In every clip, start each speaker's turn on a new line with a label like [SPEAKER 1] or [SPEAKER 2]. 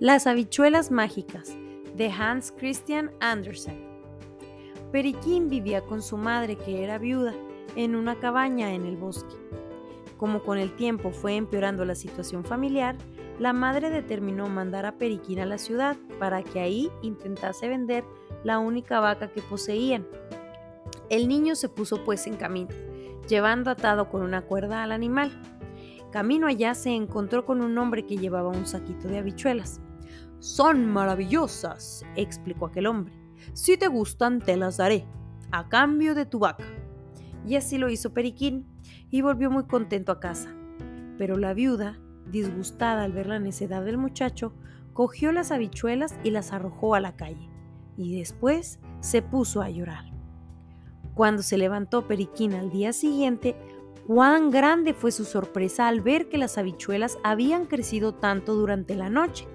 [SPEAKER 1] Las habichuelas mágicas de Hans Christian Andersen. Periquín vivía con su madre, que era viuda, en una cabaña en el bosque. Como con el tiempo fue empeorando la situación familiar, la madre determinó mandar a Periquín a la ciudad para que ahí intentase vender la única vaca que poseían. El niño se puso pues en camino, llevando atado con una cuerda al animal. Camino allá se encontró con un hombre que llevaba un saquito de habichuelas. Son maravillosas, explicó aquel hombre. Si te gustan, te las daré, a cambio de tu vaca. Y así lo hizo Periquín, y volvió muy contento a casa. Pero la viuda, disgustada al ver la necedad del muchacho, cogió las habichuelas y las arrojó a la calle, y después se puso a llorar. Cuando se levantó Periquín al día siguiente, cuán grande fue su sorpresa al ver que las habichuelas habían crecido tanto durante la noche,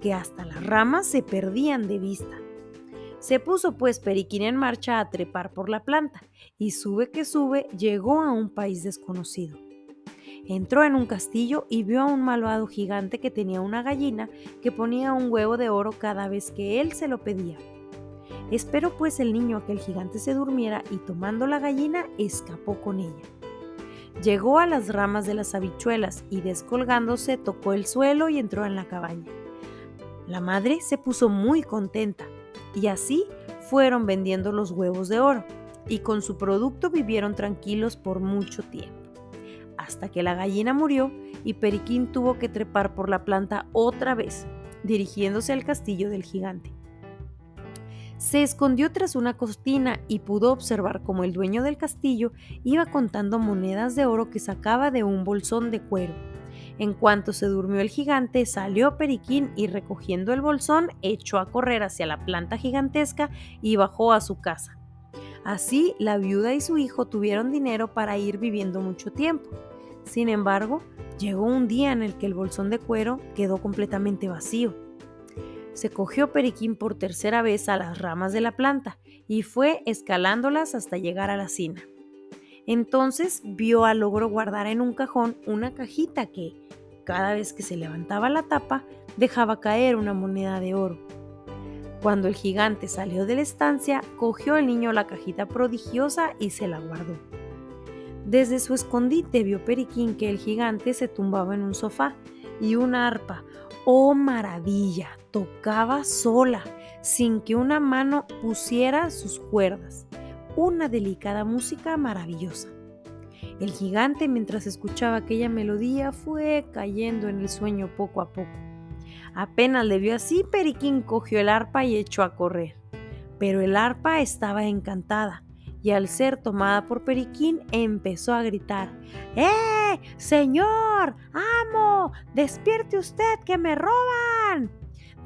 [SPEAKER 1] que hasta las ramas se perdían de vista. Se puso pues Periquín en marcha a trepar por la planta, y sube que sube llegó a un país desconocido. Entró en un castillo y vio a un malvado gigante que tenía una gallina que ponía un huevo de oro cada vez que él se lo pedía. Esperó pues el niño a que el gigante se durmiera y tomando la gallina escapó con ella. Llegó a las ramas de las habichuelas y descolgándose tocó el suelo y entró en la cabaña. La madre se puso muy contenta y así fueron vendiendo los huevos de oro y con su producto vivieron tranquilos por mucho tiempo. Hasta que la gallina murió y Periquín tuvo que trepar por la planta otra vez, dirigiéndose al castillo del gigante. Se escondió tras una cortina y pudo observar cómo el dueño del castillo iba contando monedas de oro que sacaba de un bolsón de cuero. En cuanto se durmió el gigante, salió Periquín y recogiendo el bolsón echó a correr hacia la planta gigantesca y bajó a su casa. Así, la viuda y su hijo tuvieron dinero para ir viviendo mucho tiempo. Sin embargo, llegó un día en el que el bolsón de cuero quedó completamente vacío se cogió Periquín por tercera vez a las ramas de la planta y fue escalándolas hasta llegar a la cima. Entonces vio al logro guardar en un cajón una cajita que, cada vez que se levantaba la tapa, dejaba caer una moneda de oro. Cuando el gigante salió de la estancia, cogió el niño la cajita prodigiosa y se la guardó. Desde su escondite vio Periquín que el gigante se tumbaba en un sofá y una arpa, oh maravilla, tocaba sola, sin que una mano pusiera sus cuerdas. Una delicada música maravillosa. El gigante, mientras escuchaba aquella melodía, fue cayendo en el sueño poco a poco. Apenas le vio así, Periquín cogió el arpa y echó a correr. Pero el arpa estaba encantada y al ser tomada por Periquín empezó a gritar, ¡Eh! ¡Señor! ¡Amo! ¡Despierte usted que me roban!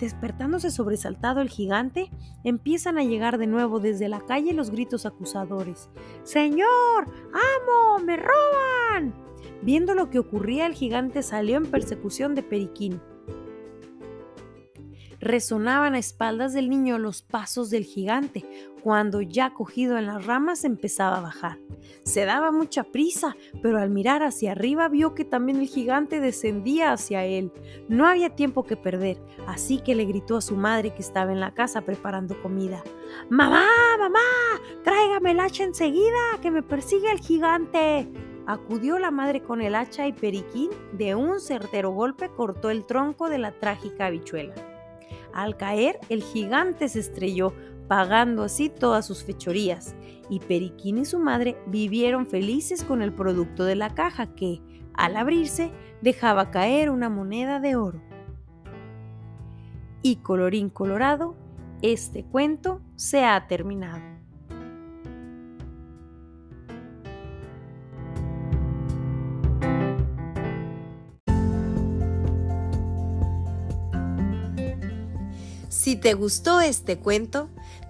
[SPEAKER 1] Despertándose sobresaltado el gigante, empiezan a llegar de nuevo desde la calle los gritos acusadores. ¡Señor! ¡Amo! ¡Me roban! Viendo lo que ocurría, el gigante salió en persecución de Periquín. Resonaban a espaldas del niño los pasos del gigante, cuando ya cogido en las ramas empezaba a bajar. Se daba mucha prisa, pero al mirar hacia arriba vio que también el gigante descendía hacia él. No había tiempo que perder, así que le gritó a su madre que estaba en la casa preparando comida. ¡Mamá, mamá! ¡Tráigame el hacha enseguida, que me persigue el gigante! Acudió la madre con el hacha y Periquín de un certero golpe cortó el tronco de la trágica habichuela. Al caer, el gigante se estrelló, pagando así todas sus fechorías, y Periquín y su madre vivieron felices con el producto de la caja que, al abrirse, dejaba caer una moneda de oro. Y colorín colorado, este cuento se ha terminado. Si te gustó este cuento,